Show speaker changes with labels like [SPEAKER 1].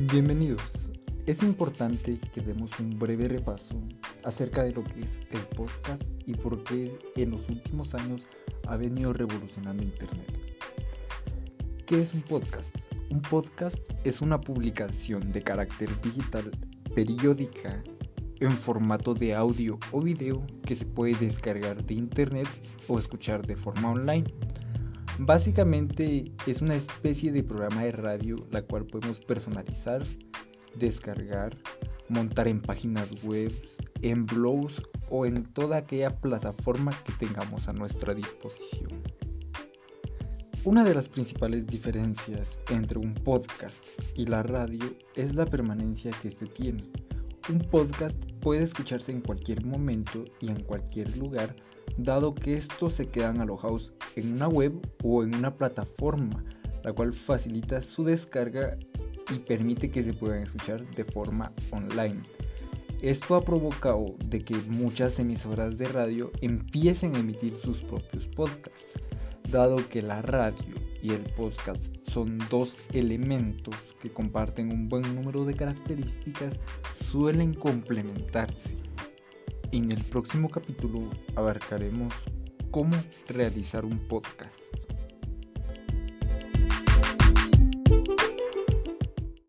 [SPEAKER 1] Bienvenidos. Es importante que demos un breve repaso acerca de lo que es el podcast y por qué en los últimos años ha venido revolucionando Internet. ¿Qué es un podcast? Un podcast es una publicación de carácter digital periódica en formato de audio o video que se puede descargar de Internet o escuchar de forma online. Básicamente es una especie de programa de radio la cual podemos personalizar, descargar, montar en páginas web, en blogs o en toda aquella plataforma que tengamos a nuestra disposición. Una de las principales diferencias entre un podcast y la radio es la permanencia que éste tiene. Un podcast puede escucharse en cualquier momento y en cualquier lugar dado que estos se quedan alojados en una web o en una plataforma, la cual facilita su descarga y permite que se puedan escuchar de forma online. Esto ha provocado de que muchas emisoras de radio empiecen a emitir sus propios podcasts, dado que la radio y el podcast son dos elementos que comparten un buen número de características, suelen complementarse. En el próximo capítulo abarcaremos cómo realizar un podcast.